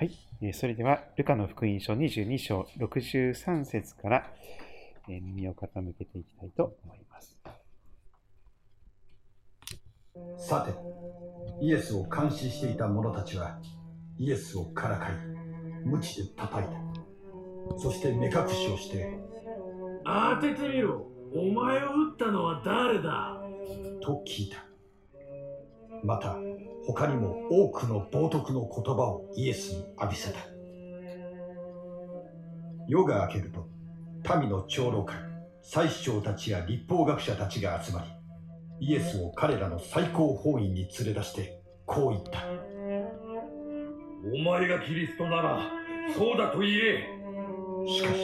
はい。えーそれでは、ルカの福音書22章63節から、えー耳を傾けていきたいと思います。さて、イエスを監視していた者たちは、イエスをからかい、鞭で叩いた。そして目隠しをして、当ててみろお前を撃ったのは誰だ？と聞いた。また、他にも多くの冒涜の言葉をイエスに浴びせた。夜が明けると、民の長老会、祭司長たちや立法学者たちが集まり、イエスを彼らの最高法院に連れ出して、こう言った。お前がキリストならそうだと言えしかし、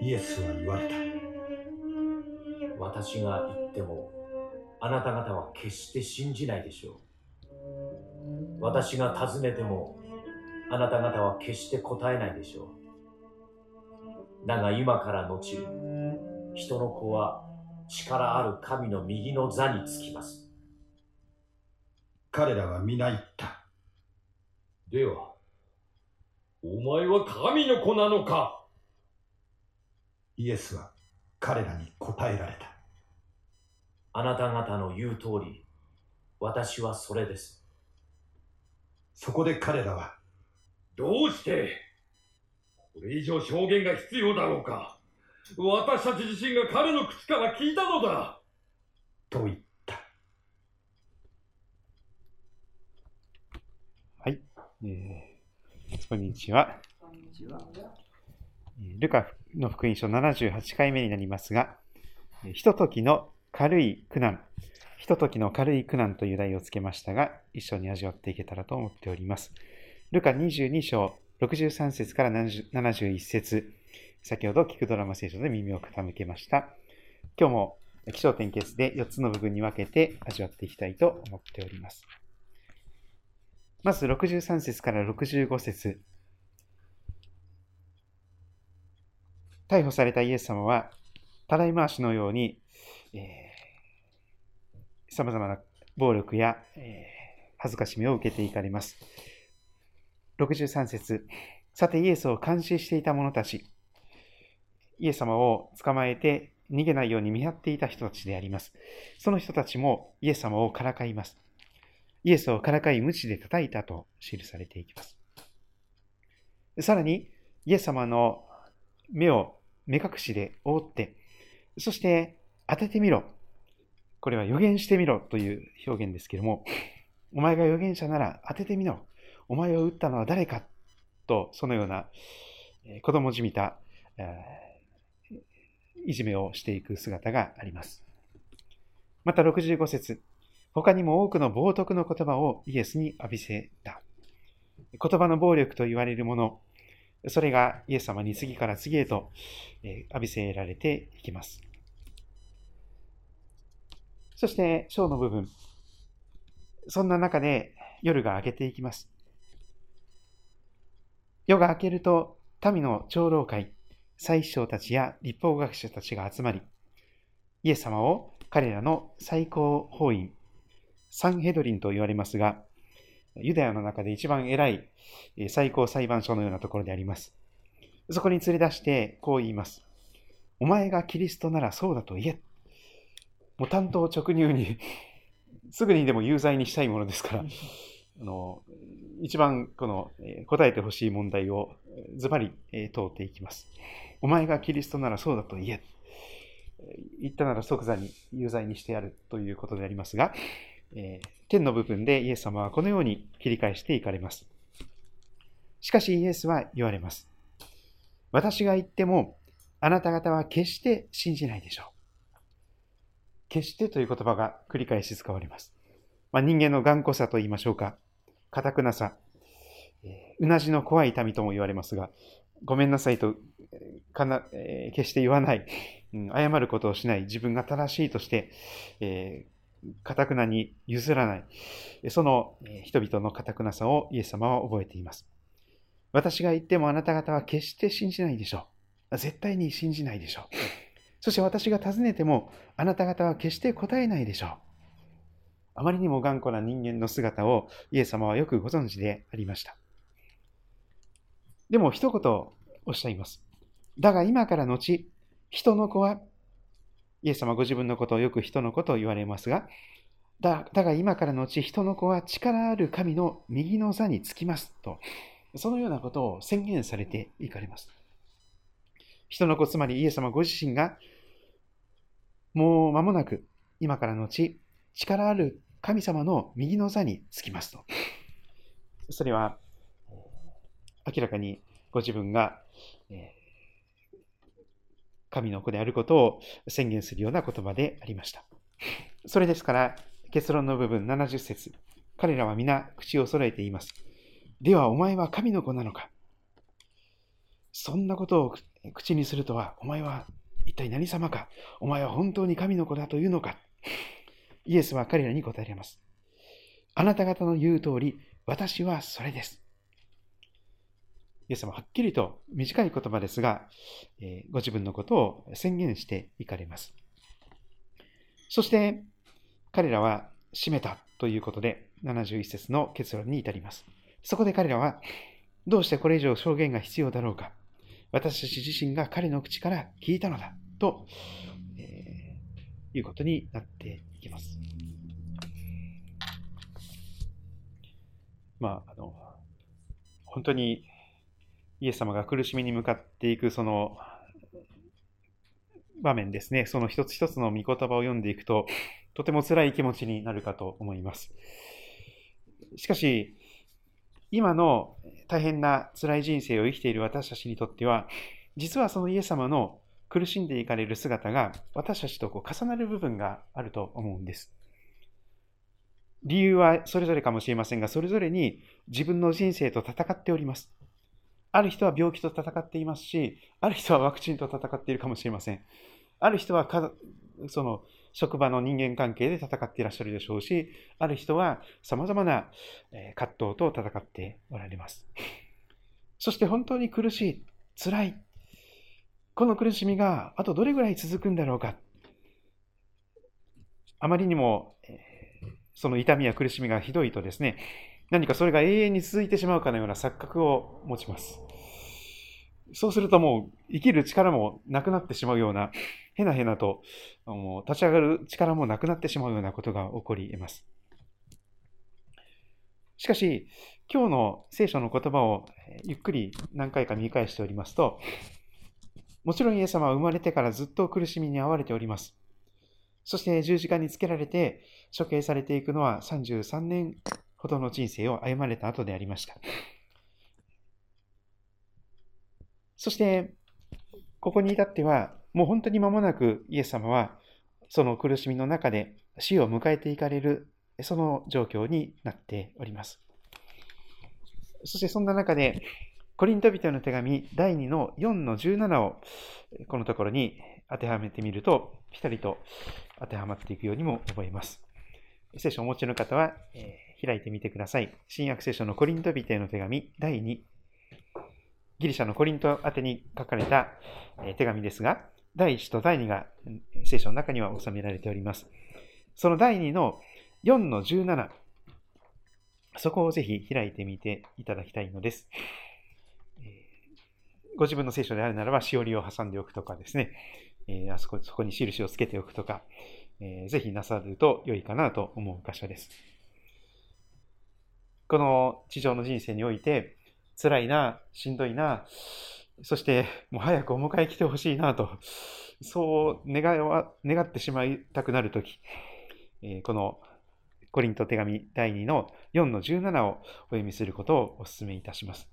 イエスは言われた。私が言ってもあなた方は決して信じないでしょう私が尋ねてもあなた方は決して答えないでしょうだが今から後人の子は力ある神の右の座につきます彼らは皆言った。ではお前は神の子なのか？イエスは彼らに答えられた。あなた方の言う通り私はそれですそこで彼らは、どうしてこれ以上証言が必要だろうか私たち自身が彼の口から聞いたのだと言った。はい。えー、こんにちは。えールカの福音書78回目になりますが、えーひとときの軽い苦難、ひとときの軽い苦難という題をつけましたが、一緒に味わっていけたらと思っております。ルカ22章63節から71節先ほど聞くドラマ聖書で耳を傾けました。今日も気象点結で4つの部分に分けて味わっていきたいと思っております。まず63節から65節逮捕されたイエス様は、たらい回しのように、えー、様々な暴力や、えー恥ずかしみを受けていかれます。63節さてイエスを監視していた者たち、イエス様を捕まえて逃げないように見張っていた人たちであります。その人たちもイエス様をからかいます。イエスをからかい鞭で叩いたと記されていきます。さらに、イエス様の目を目隠しで覆って、そして当ててみろ。これは予言してみろという表現ですけれども、お前が預言者なら当ててみろ。お前を撃ったのは誰かと、そのような子供じみた、えいじめをしていく姿があります。また65節他にも多くの冒涜の言葉をイエスに浴びせた。言葉の暴力と言われるもの、それがイエス様に次から次へと浴びせられていきます。そして、章の部分。そんな中で夜が明けていきます。夜が明けると、民の長老会、祭司長たちや立法学者たちが集まり、イエス様を彼らの最高法院、サンヘドリンと言われますが、ユダヤの中で一番偉い最高裁判所のようなところであります。そこに連れ出してこう言います。お前がキリストならそうだと言え。もう担当直入に、すぐにでも有罪にしたいものですから、あの一番このえー答えてほしい問題をズバリえ通っていきます。お前がキリストならそうだと言え。言ったなら即座に有罪にしてやるということでありますが、えー天の部分でイエス様はこのように切り返していかれます。しかしイエスは言われます。私が言っても、あなた方は決して信じないでしょう。決してという言葉が繰り返し使われます。まあ、人間の頑固さと言いましょうか。堅くなさ。うなじの怖い民とも言われますが、ごめんなさいと、かなえー決して言わない、うん謝ることをしない、自分が正しいとして、えーくなに譲らない、その人々の堅くなさをイエス様は覚えています。私が言ってもあなた方は決して信じないでしょう。絶対に信じないでしょう。そして私が尋ねてもあなた方は決して答えないでしょう。あまりにも頑固な人間の姿をイエス様はよくご存知でありました。でも一言おっしゃいます。だが今から後、人の子は、イエス様ご自分のことをよく人の子と言われますが、だだが今から後、人の子は力ある神の右の座につきますと、そのようなことを宣言されていかれます。人の子、つまりイエス様ご自身が、もう間もなく、今からの後、力ある神様の右の座につきますと。それは、明らかにご自分が、神の子であることを宣言するような言葉でありました。それですから、結論の部分70節彼らは皆口を揃えて言います。では、お前は神の子なのか？そんなことを口にするとは、お前は一体何様かお前は本当に神の子だというのかイエスは彼らに答えられます。あなた方の言う通り、私はそれです。イエス様はっきりと短い言葉ですが、え、ご自分のことを宣言していかれます。そして、彼らは閉めたということで、71節の結論に至ります。そこで彼らは、どうしてこれ以上証言が必要だろうか。私たち自身が彼の口から聞いたのだ。と、えー、いうことになっていきます。まあ、あの、本当にイエス様が苦しみに向かっていくその場面ですね、その一つ一つの御言葉を読んでいくと、とても辛い気持ちになるかと思います。しかし、今の大変な辛い人生を生きている私たちにとっては、実はそのイエス様の苦しんでいかれる姿が私たちとこう重なる部分があると思うんです。理由はそれぞれかもしれませんが、それぞれに自分の人生と戦っております。ある人は病気と戦っていますし、ある人はワクチンと戦っているかもしれません。ある人はその職場の人間関係で戦っていらっしゃるでしょうし、ある人は様々な葛藤と戦っておられます。そして本当に苦しい、辛い。この苦しみがあとどれぐらい続くんだろうか。あまりにもその痛みや苦しみがひどいとですね、何かそれが永遠に続いてしまうかのような錯覚を持ちます。そうするともう生きる力もなくなってしまうような、へなへなともう立ち上がる力もなくなってしまうようなことが起こり得ます。しかし、今日の聖書の言葉をゆっくり何回か見返しておりますと、もちろんイエス様は生まれてからずっと苦しみに遭われております。そして十字架につけられて処刑されていくのは33年ほどの人生を歩まれた後でありました。そして、ここに至っては、もう本当に間もなくイエス様は、その苦しみの中で死を迎えていかれる、その状況になっております。そしてそんな中で、コリント人の手紙第2の4の17をこのところに当てはめてみると、ぴたりと当てはまっていくようにも思います。聖書をお持ちの方は、え、開いてみてください。新約聖書のコリント人への手紙第2。ギリシャのコリント宛てに書かれた、手紙ですが、第1と第2が聖書の中には収められております。その第2の4の17、そこをぜひ開いてみていただきたいのです。ご自分の聖書であるならば、しおりを挟んでおくとかですね、あそこそこに印をつけておくとか、ぜひなさると良いかなと思う箇所です。この地上の人生において、辛いな、しんどいな、そしてもう早くお迎え来てほしいなと、そう願わ願ってしまいたくなるとき、えー、このコリント手紙第2の4の17をお読みすることをお勧めいたします。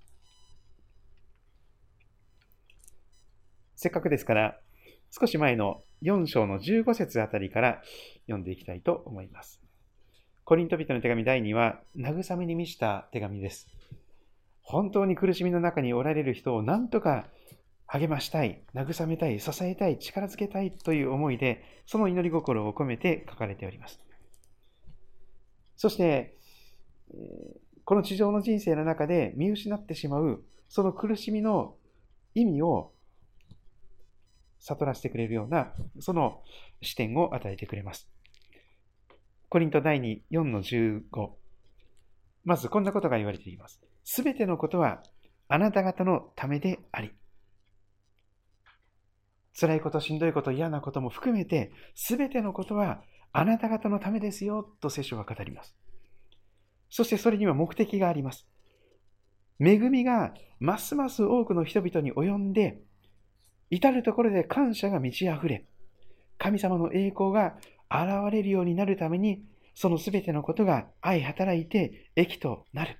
せっかくですから、少し前の4章の15節あたりから読んでいきたいと思います。コリント人の手紙第2は、慰めに満ちた手紙です。本当に苦しみの中におられる人を何とか励ましたい、慰めたい、支えたい、力づけたいという思いで、その祈り心を込めて書かれております。そして、この地上の人生の中で見失ってしまう、その苦しみの意味を悟らせてくれるような、その視点を与えてくれます。コリント第2、4の15。まずこんなことが言われています。すべてのことはあなた方のためであり、辛いこと、しんどいこと、嫌なことも含めて、すべてのことはあなた方のためですよ、と聖書は語ります。そしてそれには目的があります。恵みがますます多くの人々に及んで、至るところで感謝が満ち溢れ、神様の栄光が現れるようになるために、そのすべてのことが相働いて益となる。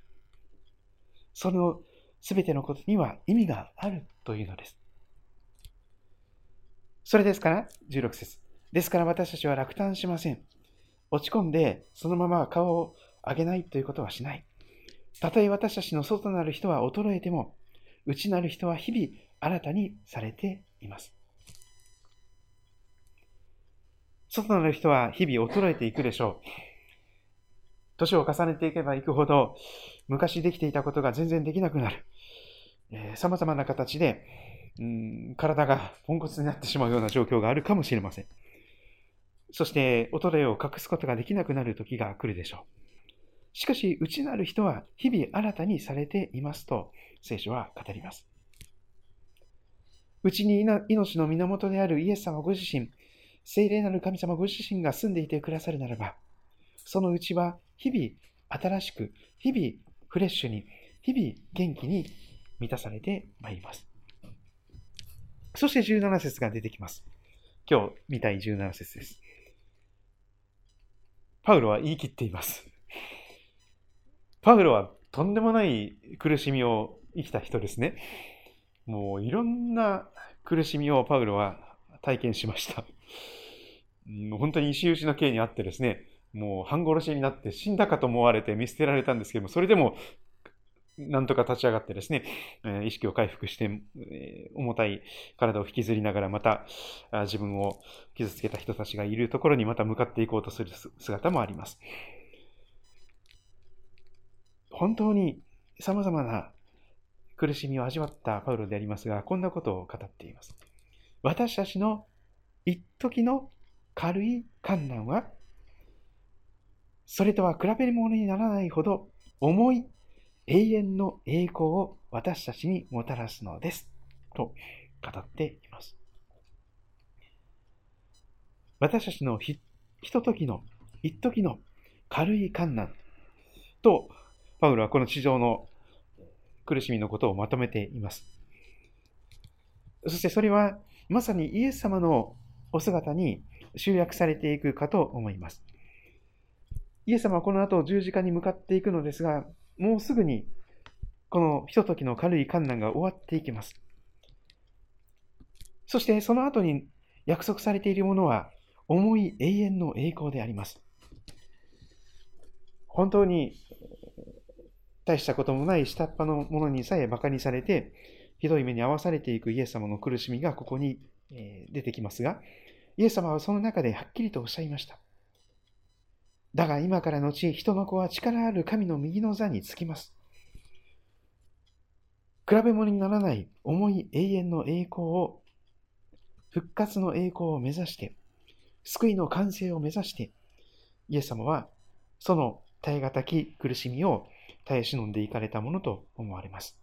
そのすべてのことには意味があるというのです。それですから、16節ですから私たちは落胆しません。落ち込んで、そのまま顔を上げないということはしない。たとえ私たちの外なる人は衰えても、内なる人は日々新たにされています。外なる人は日々衰えていくでしょう。年を重ねていけばいくほど、昔できていたことが全然できなくなる。えー、様々な形で、うん体がポンコツになってしまうような状況があるかもしれません。そして、衰えを隠すことができなくなる時が来るでしょう。しかし、内なる人は日々新たにされていますと、聖書は語ります。内に命の源であるイエス様ご自身、聖霊なる神様ご自身が住んでいてくださるならば、その内は日々新しく、日々フレッシュに、日々元気に満たされてまいります。そして17節が出てきます。今日見たい17節です。パウロは言い切っています。パウロはとんでもない苦しみを生きた人ですね。もういろんな苦しみをパウロは体験しました。本当に石打ちの刑にあってですね、もう半殺しになって死んだかと思われて見捨てられたんですけども、それでもなんとか立ち上がってですね、意識を回復して、重たい体を引きずりながらまた自分を傷つけた人たちがいるところにまた向かっていこうとする姿もあります。本当に様々な苦しみを味わったパウロでありますが、こんなことを語っています。私たちの一時の軽い観難は、それとは比べるものにならないほど重い永遠の栄光を私たちにもたらすのです。と語っています。私たちのひとときの、一時の軽い観難と、パウロはこの地上の苦しみのことをまとめています。そしてそれはまさにイエス様のお姿に集約されていくかと思います。イエス様はこの後十字架に向かっていくのですが、もうすぐにこのひとときの軽い観難が終わっていきます。そしてその後に約束されているものは重い永遠の栄光であります。本当に大したこともない下っ端のものにさえ馬鹿にされて、ひどい目に遭わされていくイエス様の苦しみがここに出てきますが、イエス様はその中ではっきりとおっしゃいました。だが今から後、人の子は力ある神の右の座につきます。比べ物にならない重い永遠の栄光を、復活の栄光を目指して、救いの完成を目指して、イエス様はその耐え難き苦しみを耐え忍んでいかれたものと思われます。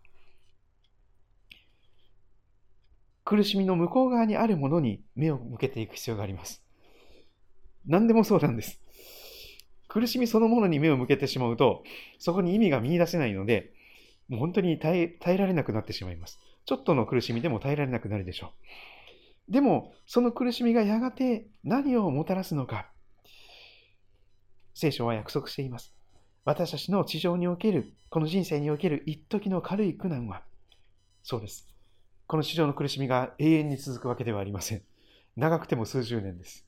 苦しみの向こう側にあるものに目を向けていく必要があります。何でもそうなんです。苦しみそのものに目を向けてしまうと、そこに意味が見出せないので、もう本当に耐え耐えられなくなってしまいます。ちょっとの苦しみでも耐えられなくなるでしょう。でも、その苦しみがやがて何をもたらすのか、聖書は約束しています。私たちの地上における、この人生における一時の軽い苦難は、そうです。この地上の苦しみが永遠に続くわけではありません。長くても数十年です。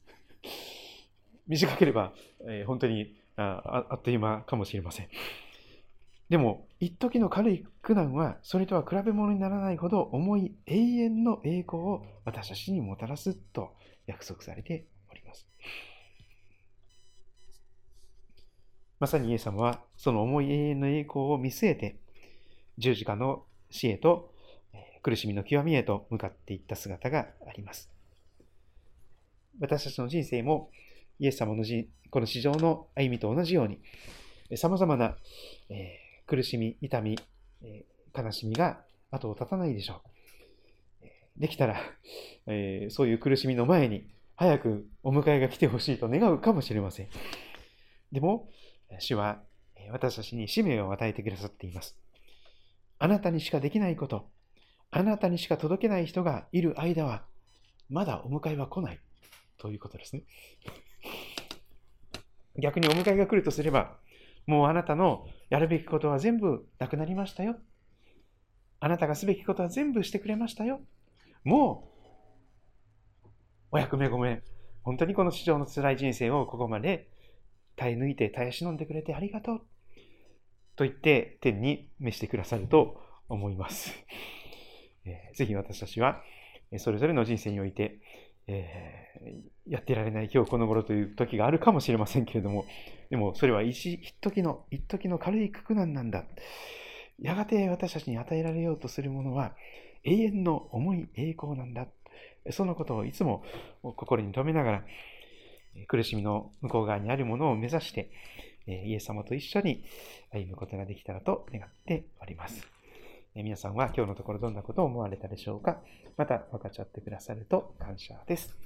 短ければ、えー、本当にああっという間かもしれません。でも、一時の軽い苦難は、それとは比べ物にならないほど重い永遠の栄光を私たちにもたらすと約束されております。まさにイエス様は、その重い永遠の栄光を見据えて、十字架の死へと、苦しみの極みへと向かっていった姿があります。私たちの人生も、イエス様のこの市場の歩みと同じように、様々な、え苦しみ、痛み、悲しみが後を絶たないでしょう。できたら、えー、そういう苦しみの前に早くお迎えが来てほしいと願うかもしれません。でも、主は私たちに使命を与えてくださっています。あなたにしかできないこと、あなたにしか届けない人がいる間は、まだお迎えは来ない。ということですね。逆にお迎えが来るとすれば、もうあなたのやるべきことは全部なくなりましたよ。あなたがすべきことは全部してくれましたよ。もう、お役目ごめん。本当にこの市場の辛い人生をここまで耐え抜いて耐え忍んでくれてありがとう。と言って天に召してくださると思います。えー、ぜひ私たちは、それぞれの人生において、えー、やってられない今日この頃という時があるかもしれませんけれども、でもそれは一時の、一時の軽い苦難なんだ。やがて私たちに与えられようとするものは永遠の重い栄光なんだ。そのことをいつも心に留めながら、苦しみの向こう側にあるものを目指して、イエス様と一緒に歩むことができたらと願っております。え皆さんは今日のところどんなことを思われたでしょうか？また分かっちゃってくださると感謝です。